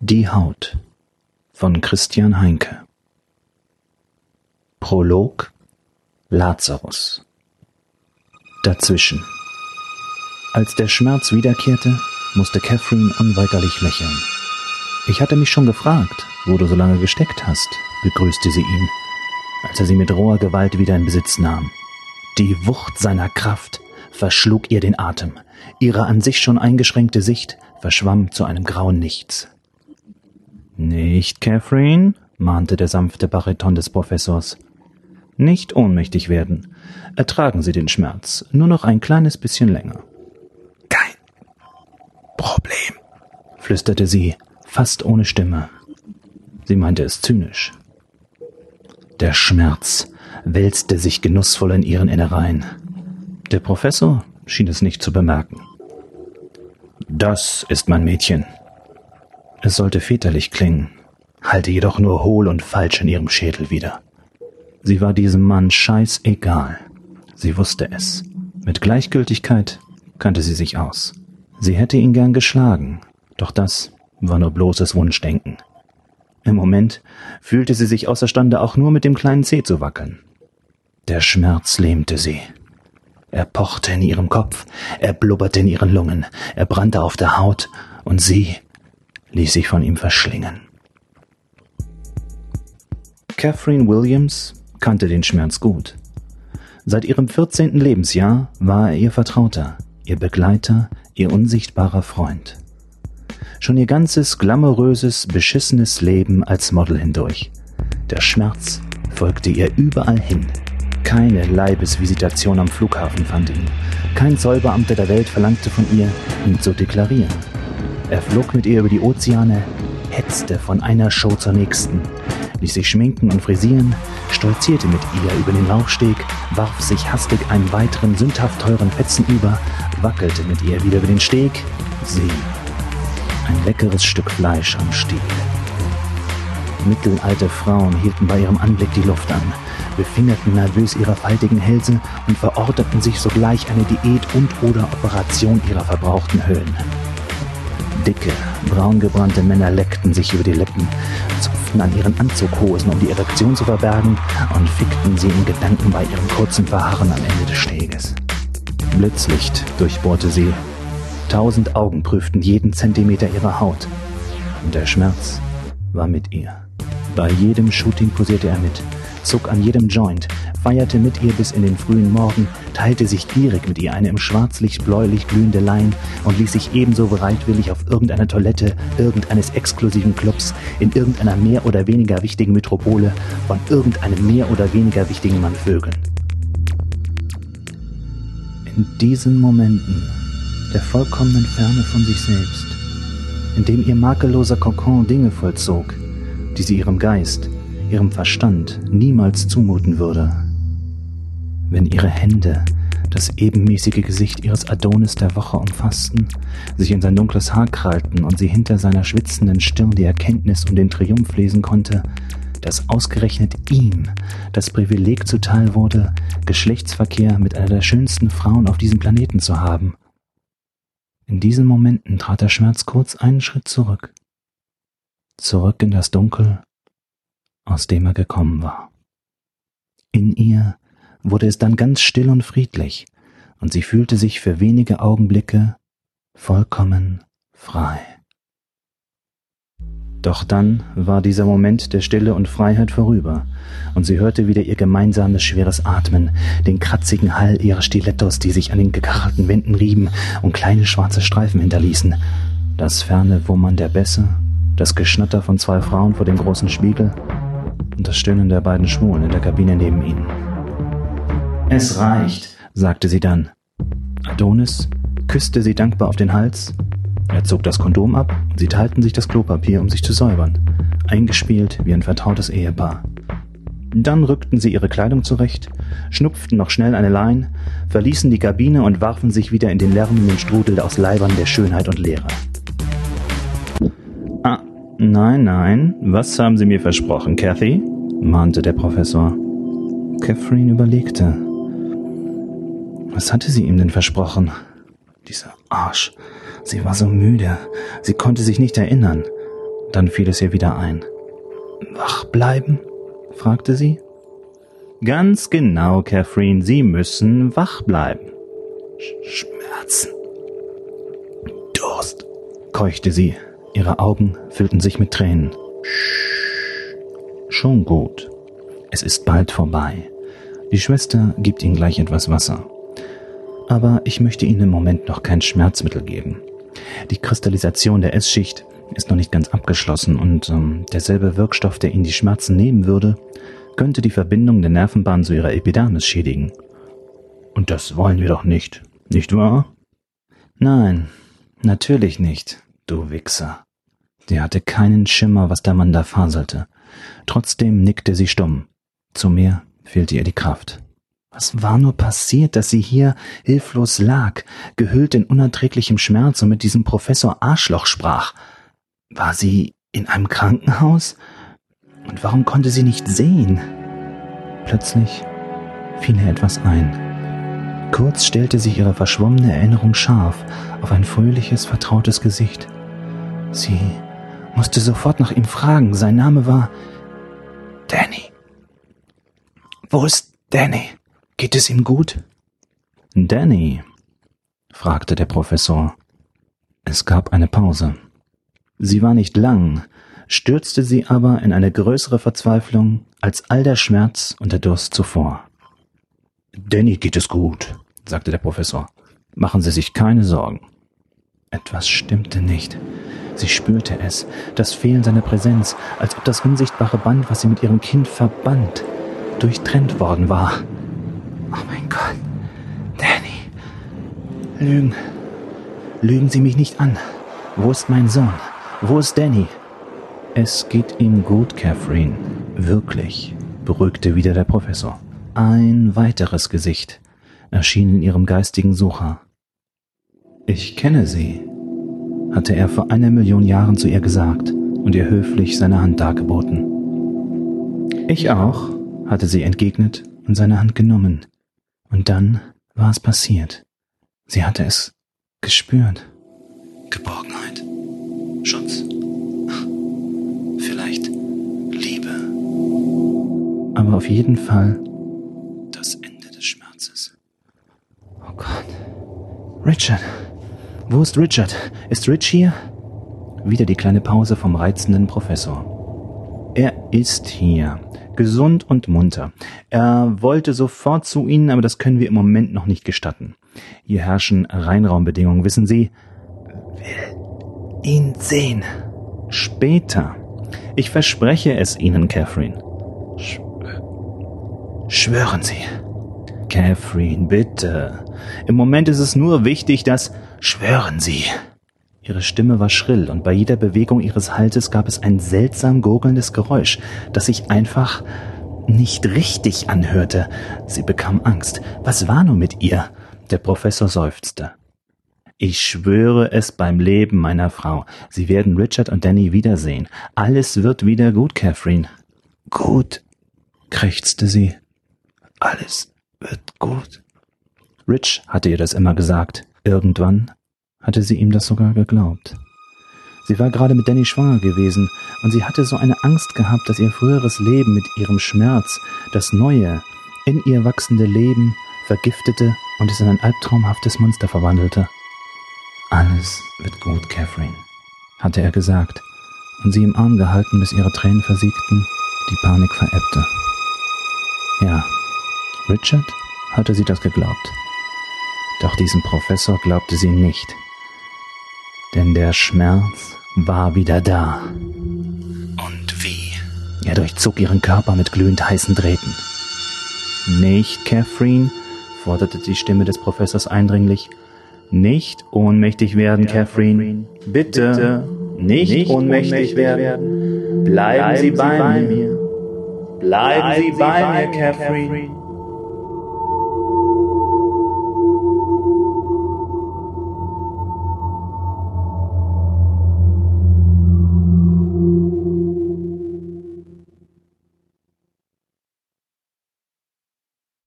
Die Haut von Christian Heinke Prolog Lazarus Dazwischen Als der Schmerz wiederkehrte, musste Catherine unweigerlich lächeln. Ich hatte mich schon gefragt, wo du so lange gesteckt hast, begrüßte sie ihn, als er sie mit roher Gewalt wieder in Besitz nahm. Die Wucht seiner Kraft verschlug ihr den Atem. Ihre an sich schon eingeschränkte Sicht verschwamm zu einem grauen Nichts. Nicht, Catherine, mahnte der sanfte Bariton des Professors. Nicht ohnmächtig werden. Ertragen Sie den Schmerz, nur noch ein kleines bisschen länger. Kein Problem, flüsterte sie, fast ohne Stimme. Sie meinte es zynisch. Der Schmerz wälzte sich genussvoll in ihren Innereien. Der Professor schien es nicht zu bemerken. Das ist mein Mädchen, es sollte väterlich klingen, halte jedoch nur hohl und falsch in ihrem Schädel wieder. Sie war diesem Mann scheißegal. Sie wusste es. Mit Gleichgültigkeit kannte sie sich aus. Sie hätte ihn gern geschlagen, doch das war nur bloßes Wunschdenken. Im Moment fühlte sie sich außerstande, auch nur mit dem kleinen Zeh zu wackeln. Der Schmerz lähmte sie. Er pochte in ihrem Kopf, er blubberte in ihren Lungen, er brannte auf der Haut, und sie ließ sich von ihm verschlingen. Catherine Williams kannte den Schmerz gut. Seit ihrem 14. Lebensjahr war er ihr Vertrauter, ihr Begleiter, ihr unsichtbarer Freund. Schon ihr ganzes glamouröses, beschissenes Leben als Model hindurch. Der Schmerz folgte ihr überall hin. Keine Leibesvisitation am Flughafen fand ihn. Kein Zollbeamter der Welt verlangte von ihr, ihn zu deklarieren. Er flog mit ihr über die Ozeane, hetzte von einer Show zur nächsten, ließ sich schminken und frisieren, stolzierte mit ihr über den Laufsteg, warf sich hastig einen weiteren sündhaft teuren Fetzen über, wackelte mit ihr wieder über den Steg. Sie, ein leckeres Stück Fleisch am Stiel. Mittelalte Frauen hielten bei ihrem Anblick die Luft an, befingerten nervös ihre faltigen Hälse und verordneten sich sogleich eine Diät und oder Operation ihrer verbrauchten Höhlen. Dicke, braungebrannte Männer leckten sich über die Lippen, zupften an ihren Anzughosen, um die Erektion zu verbergen, und fickten sie in Gedanken bei ihrem kurzen Verharren am Ende des Steges. Blitzlicht durchbohrte sie. Tausend Augen prüften jeden Zentimeter ihrer Haut. Und der Schmerz war mit ihr. Bei jedem Shooting posierte er mit, zog an jedem Joint, feierte mit ihr bis in den frühen Morgen, teilte sich gierig mit ihr eine im Schwarzlicht bläulich glühende Lein und ließ sich ebenso bereitwillig auf irgendeiner Toilette irgendeines exklusiven Clubs in irgendeiner mehr oder weniger wichtigen Metropole von irgendeinem mehr oder weniger wichtigen Mann vögeln. In diesen Momenten der vollkommenen Ferne von sich selbst, in dem ihr makelloser Kokon Dinge vollzog, die sie ihrem Geist, ihrem Verstand niemals zumuten würde. Wenn ihre Hände das ebenmäßige Gesicht ihres Adonis der Woche umfassten, sich in sein dunkles Haar krallten und sie hinter seiner schwitzenden Stirn die Erkenntnis um den Triumph lesen konnte, dass ausgerechnet ihm das Privileg zuteil wurde, Geschlechtsverkehr mit einer der schönsten Frauen auf diesem Planeten zu haben. In diesen Momenten trat der Schmerz kurz einen Schritt zurück. Zurück in das Dunkel aus dem er gekommen war. In ihr wurde es dann ganz still und friedlich, und sie fühlte sich für wenige Augenblicke vollkommen frei. Doch dann war dieser Moment der Stille und Freiheit vorüber, und sie hörte wieder ihr gemeinsames schweres Atmen, den kratzigen Hall ihrer Stilettos, die sich an den gekachelten Wänden rieben und kleine schwarze Streifen hinterließen, das ferne Wummern der Bässe, das Geschnatter von zwei Frauen vor dem großen Spiegel und das Stöhnen der beiden Schwulen in der Kabine neben ihnen. Es reicht, sagte sie dann. Adonis küsste sie dankbar auf den Hals. Er zog das Kondom ab und sie teilten sich das Klopapier, um sich zu säubern, eingespielt wie ein vertrautes Ehepaar. Dann rückten sie ihre Kleidung zurecht, schnupften noch schnell eine Lein, verließen die Kabine und warfen sich wieder in den lärmenden Strudel aus Leibern der Schönheit und Leere. Nein, nein, was haben Sie mir versprochen, Cathy? mahnte der Professor. Catherine überlegte. Was hatte sie ihm denn versprochen? Dieser Arsch. Sie war so müde. Sie konnte sich nicht erinnern. Dann fiel es ihr wieder ein. Wach bleiben? fragte sie. Ganz genau, Catherine, Sie müssen wach bleiben. Sch Schmerzen. Durst, keuchte sie. Ihre Augen füllten sich mit Tränen. Schon gut. Es ist bald vorbei. Die Schwester gibt Ihnen gleich etwas Wasser. Aber ich möchte Ihnen im Moment noch kein Schmerzmittel geben. Die Kristallisation der S-Schicht ist noch nicht ganz abgeschlossen und ähm, derselbe Wirkstoff, der Ihnen die Schmerzen nehmen würde, könnte die Verbindung der Nervenbahn zu Ihrer Epidermis schädigen. Und das wollen wir doch nicht, nicht wahr? Nein, natürlich nicht, du Wichser. Sie hatte keinen Schimmer, was der Mann da faselte. Trotzdem nickte sie stumm. Zu mir fehlte ihr die Kraft. Was war nur passiert, dass sie hier hilflos lag, gehüllt in unerträglichem Schmerz und mit diesem Professor Arschloch sprach? War sie in einem Krankenhaus? Und warum konnte sie nicht sehen? Plötzlich fiel ihr etwas ein. Kurz stellte sich ihre verschwommene Erinnerung scharf auf ein fröhliches, vertrautes Gesicht. Sie musste sofort nach ihm fragen. Sein Name war Danny. Wo ist Danny? Geht es ihm gut? Danny? fragte der Professor. Es gab eine Pause. Sie war nicht lang, stürzte sie aber in eine größere Verzweiflung als all der Schmerz und der Durst zuvor. Danny geht es gut, sagte der Professor. Machen Sie sich keine Sorgen. Etwas stimmte nicht. Sie spürte es, das Fehlen seiner Präsenz, als ob das unsichtbare Band, was sie mit ihrem Kind verband, durchtrennt worden war. Oh mein Gott, Danny. Lügen. Lügen Sie mich nicht an. Wo ist mein Sohn? Wo ist Danny? Es geht ihm gut, Catherine. Wirklich, beruhigte wieder der Professor. Ein weiteres Gesicht erschien in ihrem geistigen Sucher. Ich kenne sie, hatte er vor einer Million Jahren zu ihr gesagt und ihr höflich seine Hand dargeboten. Ich auch, hatte sie entgegnet und seine Hand genommen. Und dann war es passiert. Sie hatte es gespürt. Geborgenheit. Schutz. Vielleicht Liebe. Aber auf jeden Fall das Ende des Schmerzes. Oh Gott. Richard. Wo ist Richard? Ist Rich hier? Wieder die kleine Pause vom reizenden Professor. Er ist hier. Gesund und munter. Er wollte sofort zu Ihnen, aber das können wir im Moment noch nicht gestatten. Hier herrschen Reinraumbedingungen, wissen Sie. Will ihn sehen. Später. Ich verspreche es Ihnen, Catherine. Sch Schwören Sie. Catherine, bitte. Im Moment ist es nur wichtig, dass Schwören Sie. Ihre Stimme war schrill und bei jeder Bewegung ihres Halses gab es ein seltsam gurgelndes Geräusch, das sich einfach nicht richtig anhörte. Sie bekam Angst. Was war nur mit ihr? Der Professor seufzte. Ich schwöre es beim Leben meiner Frau. Sie werden Richard und Danny wiedersehen. Alles wird wieder gut, Catherine. Gut, krächzte sie. Alles wird gut. Rich hatte ihr das immer gesagt. Irgendwann hatte sie ihm das sogar geglaubt. Sie war gerade mit Danny schwanger gewesen und sie hatte so eine Angst gehabt, dass ihr früheres Leben mit ihrem Schmerz das neue, in ihr wachsende Leben vergiftete und es in ein albtraumhaftes Monster verwandelte. Alles wird gut, Catherine, hatte er gesagt und sie im Arm gehalten, bis ihre Tränen versiegten, die Panik verebbte. Ja, Richard hatte sie das geglaubt. Doch diesem Professor glaubte sie nicht. Denn der Schmerz war wieder da. Und wie? Er durchzog ihren Körper mit glühend heißen Drähten. Nicht, Catherine, forderte die Stimme des Professors eindringlich. Nicht ohnmächtig werden, Catherine. Bitte, Bitte nicht, nicht ohnmächtig werden. Bleiben, Bleiben Sie bei, bei mir. Bleiben Sie bei mir, Catherine.